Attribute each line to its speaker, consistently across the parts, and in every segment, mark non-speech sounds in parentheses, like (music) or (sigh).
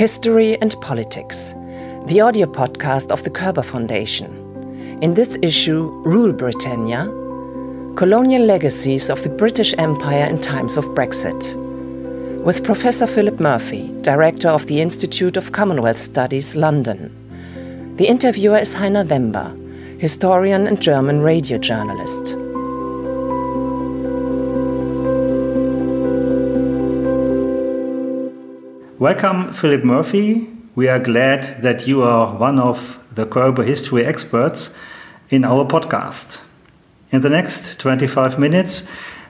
Speaker 1: History and Politics, the audio podcast of the Körber Foundation. In this issue, Rule Britannia Colonial Legacies of the British Empire in Times of Brexit. With Professor Philip Murphy, Director of the Institute of Commonwealth Studies, London. The interviewer is Heiner Wember, historian and German radio journalist.
Speaker 2: Welcome, Philip Murphy. We are glad that you are one of the Körber history experts in our podcast. In the next 25 minutes,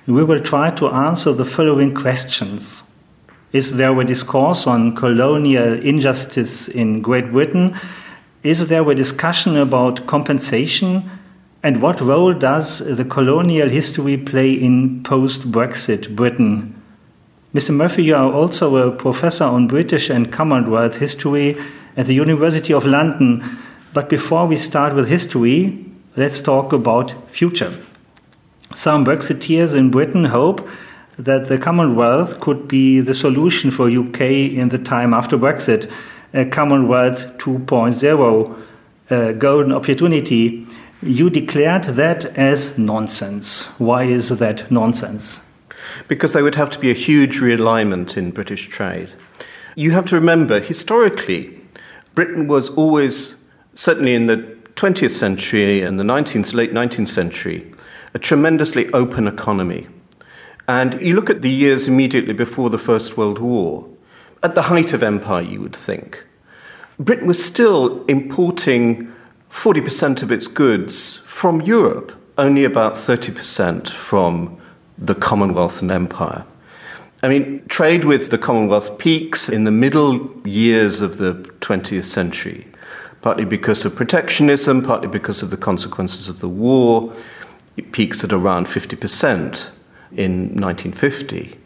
Speaker 2: we will try to answer the following questions Is there a discourse on colonial injustice in Great Britain? Is there a discussion about compensation? And what role does the colonial history play in post Brexit Britain? Mr. Murphy, you are also a professor on British and Commonwealth history at the University of London. But before we start with history, let's talk about future. Some Brexiteers in Britain hope that the Commonwealth could be the solution for UK in the time after Brexit, a Commonwealth 2.0, a golden opportunity. You declared that as nonsense. Why is that nonsense?
Speaker 3: Because there would have to be a huge realignment in British trade. You have to remember, historically, Britain was always, certainly in the 20th century and the 19th, late 19th century, a tremendously open economy. And you look at the years immediately before the First World War, at the height of empire, you would think. Britain was still importing 40% of its goods from Europe, only about 30% from the Commonwealth and Empire. I mean, trade with the Commonwealth peaks in the middle years of the 20th century, partly because of protectionism, partly because of the consequences of the war. It peaks at around 50% in 1950.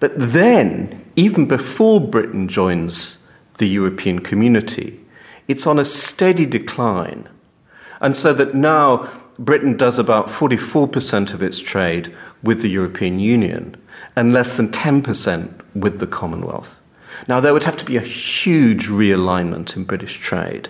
Speaker 3: But then, even before Britain joins the European community, it's on a steady decline. And so that now Britain does about 44% of its trade with the European Union and less than 10% with the Commonwealth. Now, there would have to be a huge realignment in British trade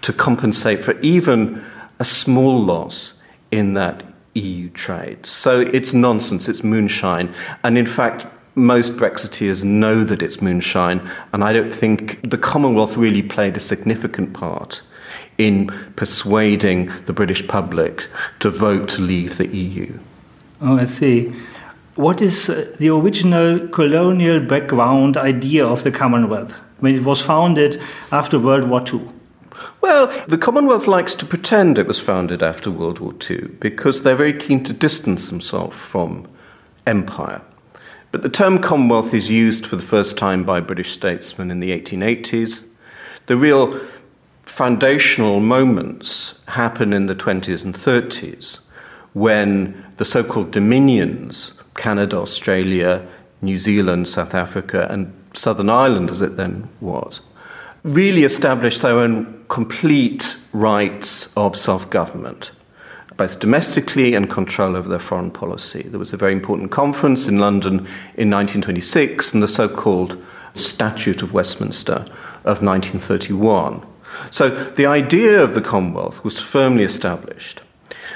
Speaker 3: to compensate for even a small loss in that EU trade. So it's nonsense, it's moonshine. And in fact, most Brexiteers know that it's moonshine, and I don't think the Commonwealth really played a significant part in persuading the British public to vote to leave the EU.
Speaker 2: Oh, I see. What is uh, the original colonial background idea of the Commonwealth when it was founded after World War II?
Speaker 3: Well, the Commonwealth likes to pretend it was founded after World War II because they're very keen to distance themselves from empire. But the term Commonwealth is used for the first time by British statesmen in the 1880s. The real foundational moments happen in the 20s and 30s when the so called dominions, Canada, Australia, New Zealand, South Africa, and Southern Ireland, as it then was, really established their own complete rights of self government, both domestically and control over their foreign policy. There was a very important conference in London in 1926 and the so called Statute of Westminster of 1931 so the idea of the Commonwealth was firmly established.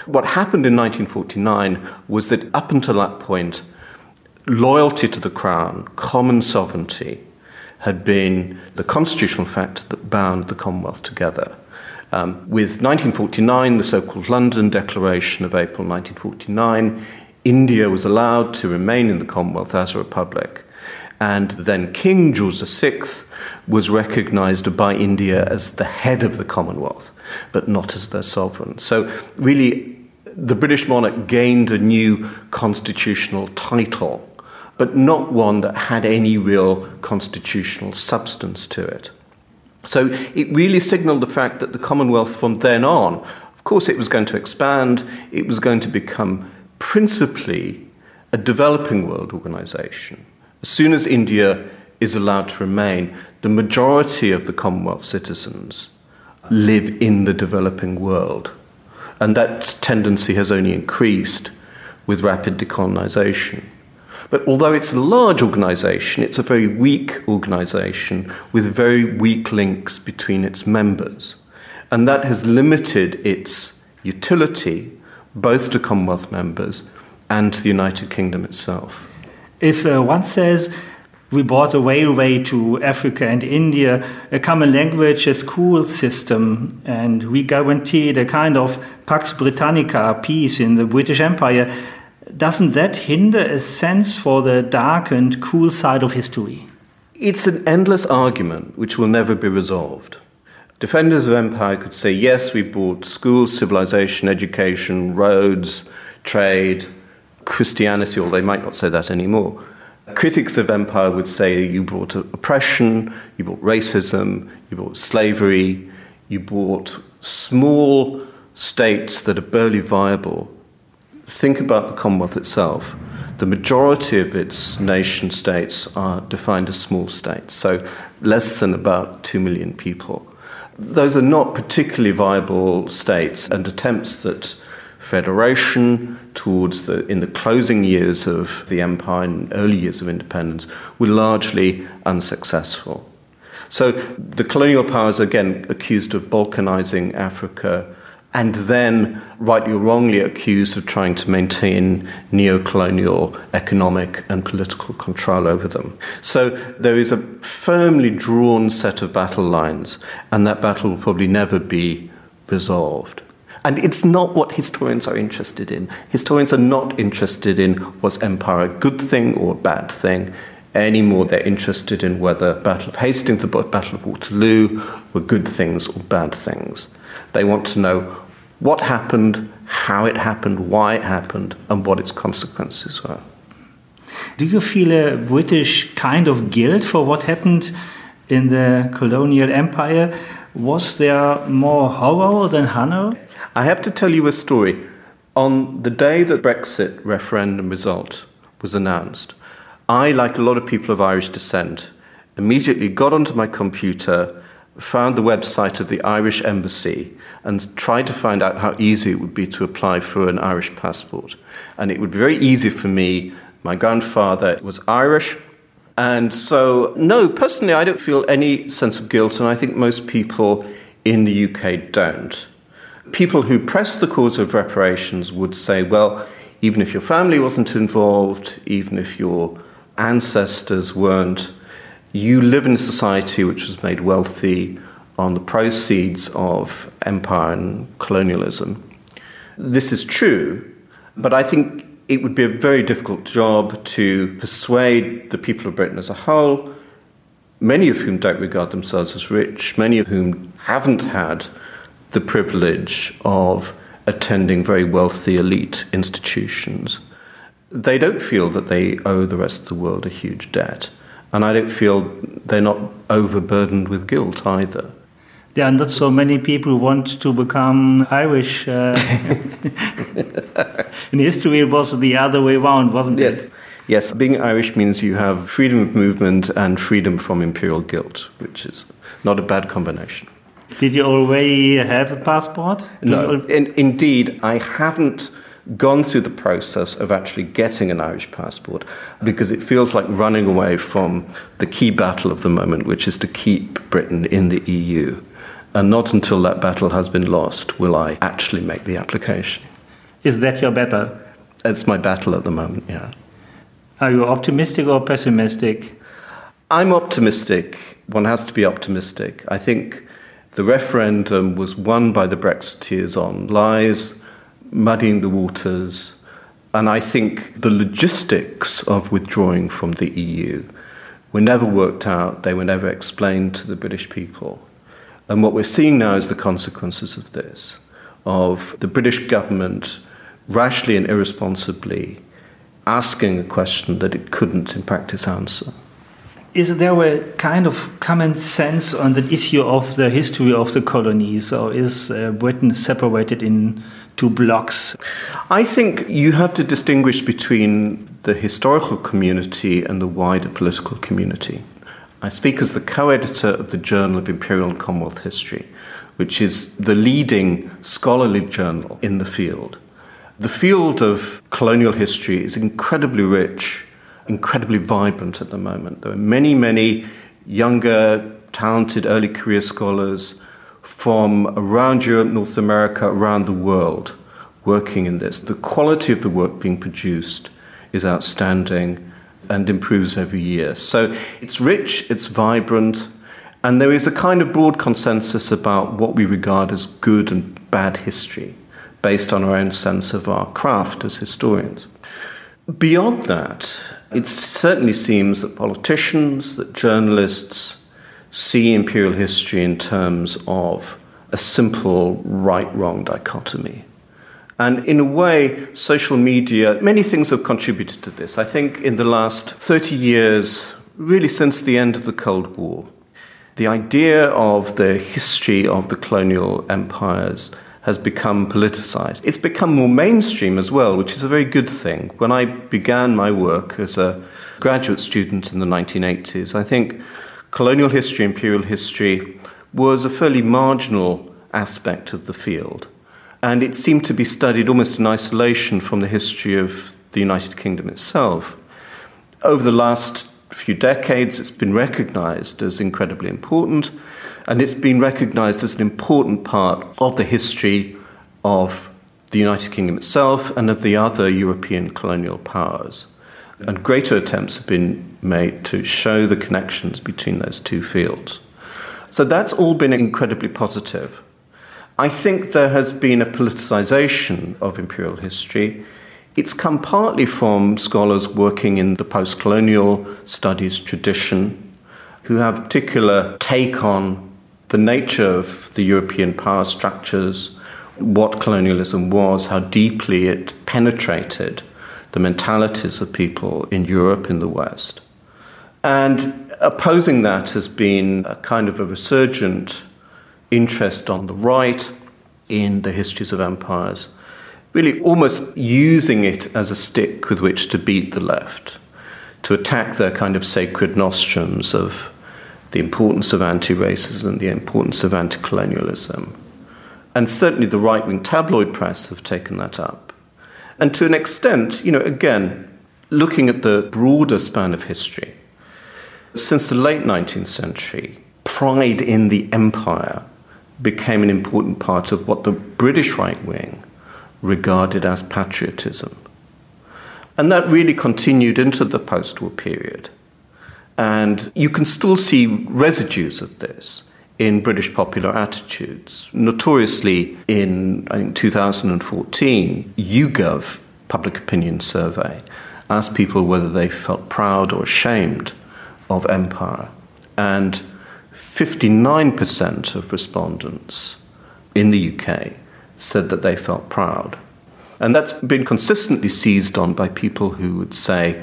Speaker 3: What happened in 1949 was that up until that point, loyalty to the Crown, common sovereignty, had been the constitutional factor that bound the Commonwealth together. Um, with 1949, the so called London Declaration of April 1949, India was allowed to remain in the Commonwealth as a republic. And then King George VI was recognized by India as the head of the Commonwealth, but not as their sovereign. So, really, the British monarch gained a new constitutional title, but not one that had any real constitutional substance to it. So, it really signaled the fact that the Commonwealth from then on, of course, it was going to expand, it was going to become principally a developing world organization as soon as India is allowed to remain, the majority of the Commonwealth citizens live in the developing world. And that tendency has only increased with rapid decolonisation. But although it's a large organization, it's a very weak organization with very weak links between its members. And that has limited its utility both to Commonwealth members and to the United Kingdom itself.
Speaker 2: If uh, one says we bought a railway to Africa and India, a common language, a school system, and we guaranteed a kind of Pax Britannica peace in the British Empire. Doesn't that hinder a sense for the dark and cool side of history?
Speaker 3: It's an endless argument which will never be resolved. Defenders of empire could say, yes, we bought schools, civilization, education, roads, trade, Christianity, or they might not say that anymore. Critics of empire would say you brought oppression, you brought racism, you brought slavery, you brought small states that are barely viable. Think about the Commonwealth itself. The majority of its nation states are defined as small states, so less than about 2 million people. Those are not particularly viable states, and attempts at federation towards the in the closing years of the empire and early years of independence were largely unsuccessful. So the colonial powers again accused of balkanizing Africa and then rightly or wrongly accused of trying to maintain neo-colonial economic and political control over them. So there is a firmly drawn set of battle lines and that battle will probably never be resolved. And it's not what historians are interested in. Historians are not interested in was empire a good thing or a bad thing anymore. They're interested in whether Battle of Hastings or Battle of Waterloo were good things or bad things. They want to know what happened, how it happened, why it happened, and what its consequences were.
Speaker 2: Do you feel a British kind of guilt for what happened in the colonial empire? Was there more horror than honor?
Speaker 3: I have to tell you a story. On the day that Brexit referendum result was announced, I, like a lot of people of Irish descent, immediately got onto my computer, found the website of the Irish Embassy, and tried to find out how easy it would be to apply for an Irish passport. And it would be very easy for me. My grandfather was Irish. And so, no, personally, I don't feel any sense of guilt, and I think most people in the UK don't people who press the cause of reparations would say, well, even if your family wasn't involved, even if your ancestors weren't, you live in a society which was made wealthy on the proceeds of empire and colonialism. This is true, but I think it would be a very difficult job to persuade the people of Britain as a whole, many of whom don't regard themselves as rich, many of whom haven't had the privilege of attending very wealthy elite institutions, they don't feel that they owe the rest of the world a huge debt. And I don't feel they're not overburdened with guilt either.
Speaker 2: There are not so many people who want to become Irish. Uh, (laughs) in history, it was the other way around, wasn't
Speaker 3: yes.
Speaker 2: it?
Speaker 3: Yes, being Irish means you have freedom of movement and freedom from imperial guilt, which is not a bad combination.
Speaker 2: Did you already have a passport?
Speaker 3: no, in, indeed, I haven't gone through the process of actually getting an Irish passport because it feels like running away from the key battle of the moment, which is to keep Britain in the EU. And not until that battle has been lost will I actually make the application.
Speaker 2: Is that your battle?
Speaker 3: It's my battle at the moment, yeah.
Speaker 2: Are you optimistic or pessimistic?
Speaker 3: I'm optimistic. One has to be optimistic. I think the referendum was won by the Brexiteers on lies, muddying the waters, and I think the logistics of withdrawing from the EU were never worked out, they were never explained to the British people. And what we're seeing now is the consequences of this, of the British government rashly and irresponsibly asking a question that it couldn't in practice answer
Speaker 2: is there a kind of common sense on the issue of the history of the colonies, or is uh, Britain separated in two blocks?
Speaker 3: I think you have to distinguish between the historical community and the wider political community. I speak as the co editor of the Journal of Imperial and Commonwealth History, which is the leading scholarly journal in the field. The field of colonial history is incredibly rich incredibly vibrant at the moment. There are many, many younger, talented early career scholars from around Europe, North America, around the world working in this. The quality of the work being produced is outstanding and improves every year. So it's rich, it's vibrant, and there is a kind of broad consensus about what we regard as good and bad history based on our own sense of our craft as historians. Beyond that, it certainly seems that politicians, that journalists see imperial history in terms of a simple right wrong dichotomy. And in a way, social media, many things have contributed to this. I think in the last 30 years, really since the end of the Cold War, the idea of the history of the colonial empires has become politicized. It's become more mainstream as well, which is a very good thing. When I began my work as a graduate student in the 1980s, I think colonial history, imperial history was a fairly marginal aspect of the field and it seemed to be studied almost in isolation from the history of the United Kingdom itself. Over the last few decades, it's been recognized as incredibly important, and it's been recognized as an important part of the history of the United Kingdom itself and of the other European colonial powers. And greater attempts have been made to show the connections between those two fields. So that's all been incredibly positive. I think there has been a politicization of imperial history. It's come partly from scholars working in the post colonial studies tradition who have a particular take on the nature of the European power structures, what colonialism was, how deeply it penetrated the mentalities of people in Europe, in the West. And opposing that has been a kind of a resurgent interest on the right in the histories of empires, really almost using it as a stick with which to beat the left, to attack their kind of sacred nostrums of the importance of anti racism, the importance of anti colonialism. And certainly the right wing tabloid press have taken that up. And to an extent, you know, again, looking at the broader span of history, since the late 19th century, pride in the empire became an important part of what the British right wing regarded as patriotism. And that really continued into the post war period. And you can still see residues of this in British popular attitudes. Notoriously, in I think 2014, YouGov public opinion survey asked people whether they felt proud or ashamed of empire. And 59% of respondents in the UK said that they felt proud. And that's been consistently seized on by people who would say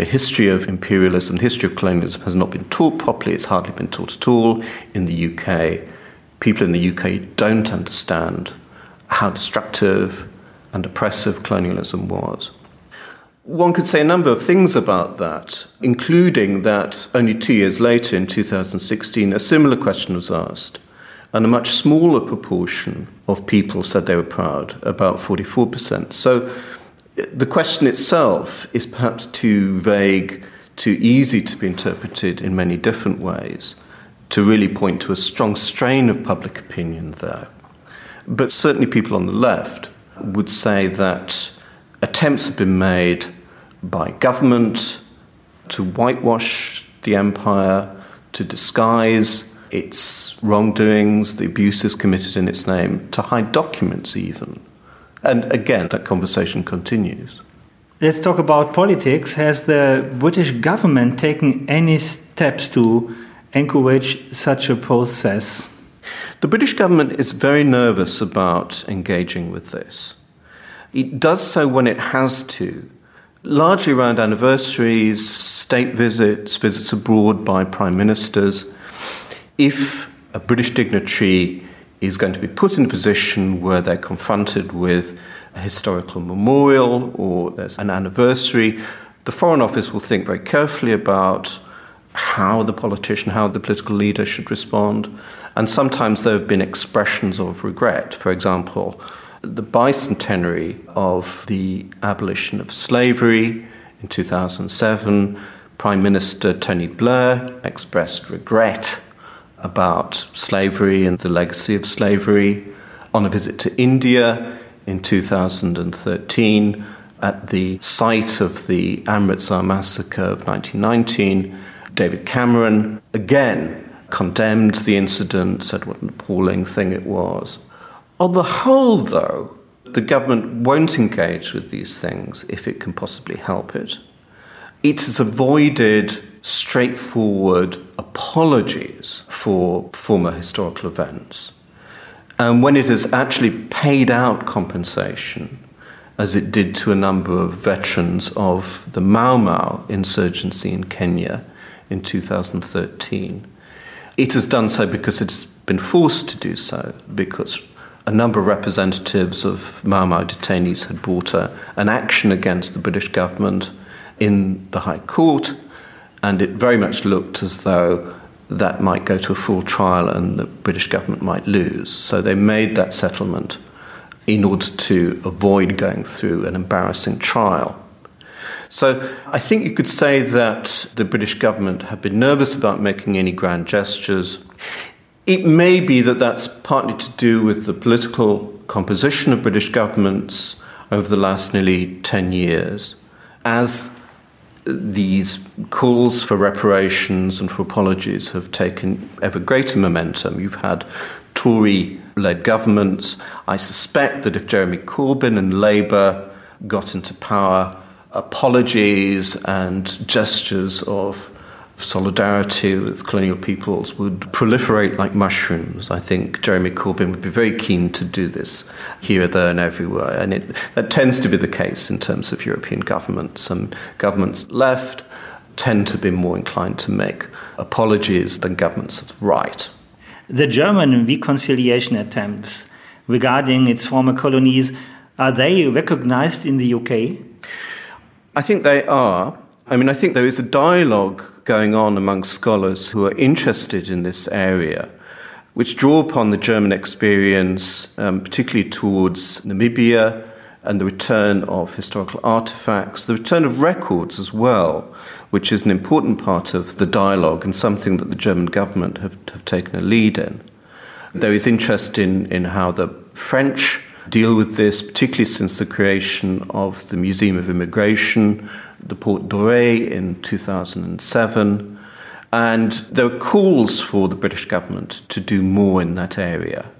Speaker 3: the history of imperialism, the history of colonialism has not been taught properly, it's hardly been taught at all in the UK. People in the UK don't understand how destructive and oppressive colonialism was. One could say a number of things about that, including that only two years later, in 2016, a similar question was asked, and a much smaller proportion of people said they were proud, about 44%. So the question itself is perhaps too vague, too easy to be interpreted in many different ways, to really point to a strong strain of public opinion there. But certainly, people on the left would say that attempts have been made by government to whitewash the empire, to disguise its wrongdoings, the abuses committed in its name, to hide documents even. And again, that conversation continues.
Speaker 2: Let's talk about politics. Has the British government taken any steps to encourage such a process?
Speaker 3: The British government is very nervous about engaging with this. It does so when it has to, largely around anniversaries, state visits, visits abroad by prime ministers. If a British dignitary is going to be put in a position where they're confronted with a historical memorial or there's an anniversary, the Foreign Office will think very carefully about how the politician, how the political leader should respond. And sometimes there have been expressions of regret. For example, the bicentenary of the abolition of slavery In 2007, Prime Minister Tony Blair expressed regret about slavery and the legacy of slavery. On a visit to India in 2013, at the site of the Amritsar massacre of 1919, David Cameron again condemned the incident, said what an appalling thing it was. On the whole, though, the government won't engage with these things if it can possibly help it. It has avoided straightforward apologies for former historical events. And when it has actually paid out compensation, as it did to a number of veterans of the Mau Mau insurgency in Kenya in 2013, it has done so because it's been forced to do so, because a number of representatives of Mau Mau detainees had brought a, an action against the British government in the High Court, and it very much looked as though that might go to a full trial and the British government might lose. So they made that settlement in order to avoid going through an embarrassing trial. So I think you could say that the British government have been nervous about making any grand gestures. It may be that that's partly to do with the political composition of British governments over the last nearly 10 years. As these calls for reparations and for apologies have taken ever greater momentum. You've had Tory led governments. I suspect that if Jeremy Corbyn and Labour got into power, apologies and gestures of solidarity with colonial peoples would proliferate like mushrooms. I think Jeremy Corbyn would be very keen to do this here, there, and everywhere. And it, that tends to be the case in terms of European governments. And governments left tend to be more inclined to make apologies than governments of right.
Speaker 2: The German reconciliation attempts regarding its former colonies are they recognized in the UK?
Speaker 3: I think they are. I mean, I think there is a dialogue going on among scholars who are interested in this area, which draw upon the German experience, um, particularly towards Namibia and the return of historical artifacts, the return of records as well, which is an important part of the dialogue and something that the German government have, have taken a lead in. There is interest in, in how the French deal with this, particularly since the creation of the Museum of Immigration, the Porte Dorée in 2007. And there are calls for the British government to do more in that area.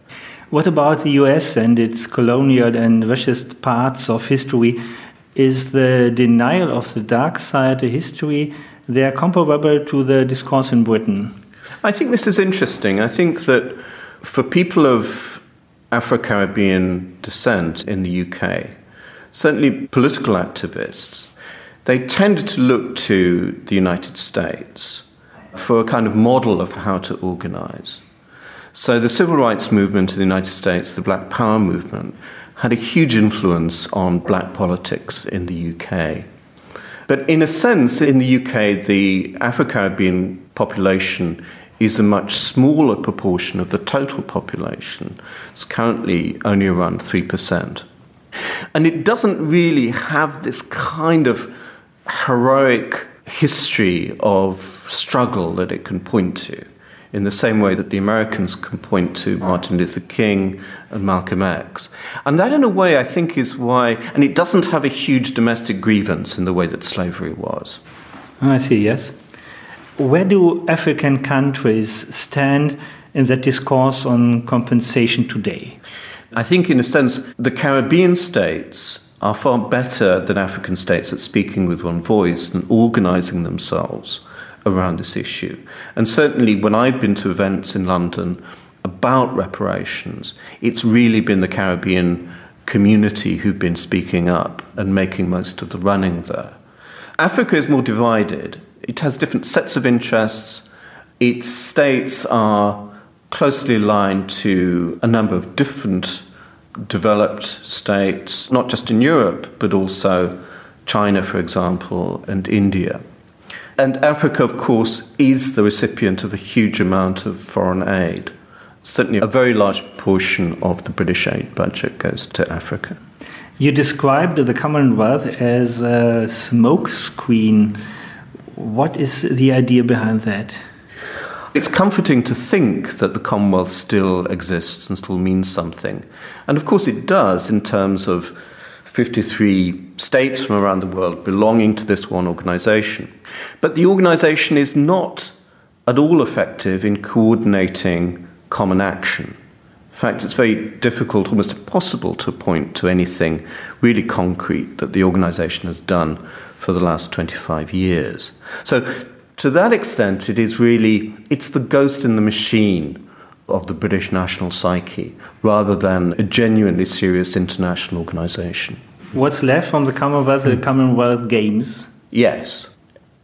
Speaker 2: What about the US and its colonial and racist parts of history? Is the denial of the dark side of history there comparable to the discourse in Britain?
Speaker 3: I think this is interesting. I think that for people of Afro Caribbean descent in the UK, certainly political activists, they tended to look to the United States for a kind of model of how to organize. So the civil rights movement in the United States, the Black Power movement, had a huge influence on black politics in the UK. But in a sense, in the UK, the Afro Caribbean population is a much smaller proportion of the total population. It's currently only around 3%. And it doesn't really have this kind of heroic history of struggle that it can point to, in the same way that the Americans can point to Martin Luther King and Malcolm X. And that, in a way, I think is why, and it doesn't have a huge domestic grievance in the way that slavery was.
Speaker 2: I see, yes. Where do African countries stand in that discourse on compensation today?
Speaker 3: I think, in a sense, the Caribbean states are far better than African states at speaking with one voice and organizing themselves around this issue. And certainly, when I've been to events in London about reparations, it's really been the Caribbean community who've been speaking up and making most of the running there. Africa is more divided, it has different sets of interests, its states are closely aligned to a number of different developed states, not just in Europe, but also China, for example, and India. And Africa, of course, is the recipient of a huge amount of foreign aid. Certainly, a very large portion of the British aid budget goes to Africa.
Speaker 2: You described the Commonwealth as a smokescreen. What is the idea behind that?
Speaker 3: It's comforting to think that the Commonwealth still exists and still means something. And of course, it does in terms of 53 states from around the world belonging to this one organization. But the organization is not at all effective in coordinating common action. In fact, it's very difficult, almost impossible, to point to anything really concrete that the organization has done for the last 25 years. So, to that extent, it is really it's the ghost in the machine of the British national psyche rather than a genuinely serious international organization.
Speaker 2: What's left from the Commonwealth, the Commonwealth Games?
Speaker 3: Yes.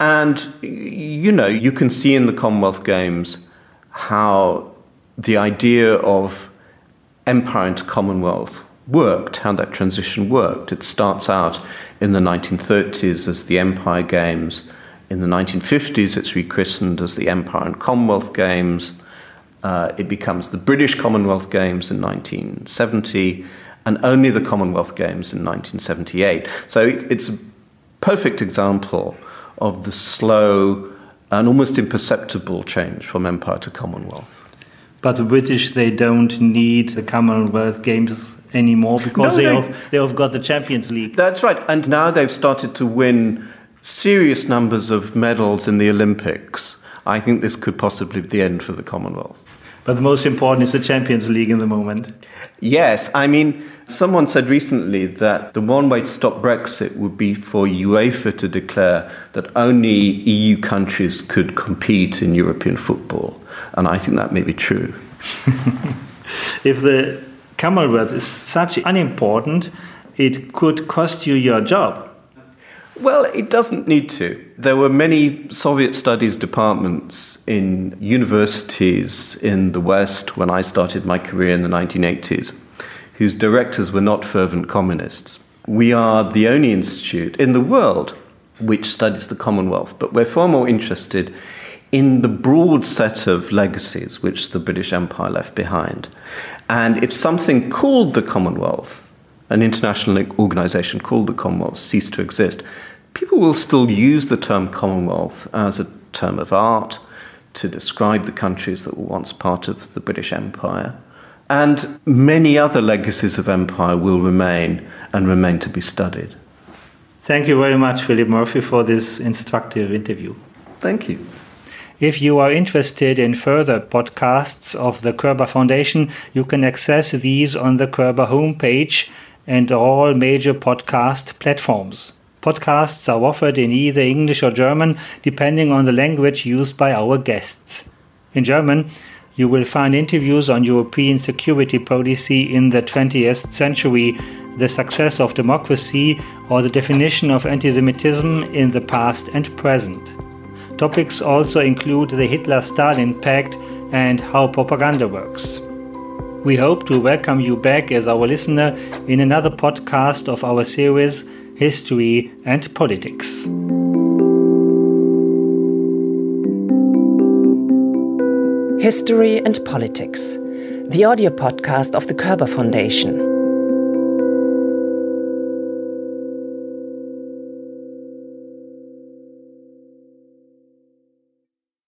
Speaker 3: And, you know, you can see in the Commonwealth Games how the idea of empire into Commonwealth worked, how that transition worked. It starts out in the 1930s as the Empire Games. In the 1950s, it's rechristened as the Empire and Commonwealth Games. Uh, it becomes the British Commonwealth Games in 1970, and only the Commonwealth Games in 1978. So it, it's a perfect example of the slow and almost imperceptible change from empire to Commonwealth.
Speaker 2: But the British, they don't need the Commonwealth Games anymore because no, they, they, have, they have got the Champions League.
Speaker 3: That's right. And now they've started to win serious numbers of medals in the Olympics. I think this could possibly be the end for the Commonwealth.
Speaker 2: But the most important is the Champions League in the moment.
Speaker 3: Yes, I mean, someone said recently that the one way to stop Brexit would be for UEFA to declare that only EU countries could compete in European football. And I think that may be true. (laughs)
Speaker 2: if the Commonwealth is such unimportant, it could cost you your job.
Speaker 3: Well, it doesn't need to. There were many Soviet studies departments in universities in the West when I started my career in the 1980s, whose directors were not fervent communists. We are the only institute in the world which studies the Commonwealth, but we're far more interested in the broad set of legacies which the British Empire left behind. And if something called the Commonwealth an international organization called the Commonwealth ceased to exist, people will still use the term Commonwealth as a term of art to describe the countries that were once part of the British Empire. And many other legacies of empire will remain and remain to be studied.
Speaker 2: Thank you very much, Philip Murphy, for this instructive interview.
Speaker 3: Thank you.
Speaker 2: If you are interested in further podcasts of the Körber Foundation, you can access these on the Körber homepage and all major podcast platforms. Podcasts are offered in either English or German, depending on the language used by our guests. In German, you will find interviews on European security policy in the 20th century, the success of democracy, or the definition of anti Semitism in the past and present. Topics also include the Hitler Stalin Pact and how propaganda works. We hope to welcome you back as our listener in another podcast of our series History and Politics.
Speaker 1: History and Politics, the audio podcast of the Körber Foundation.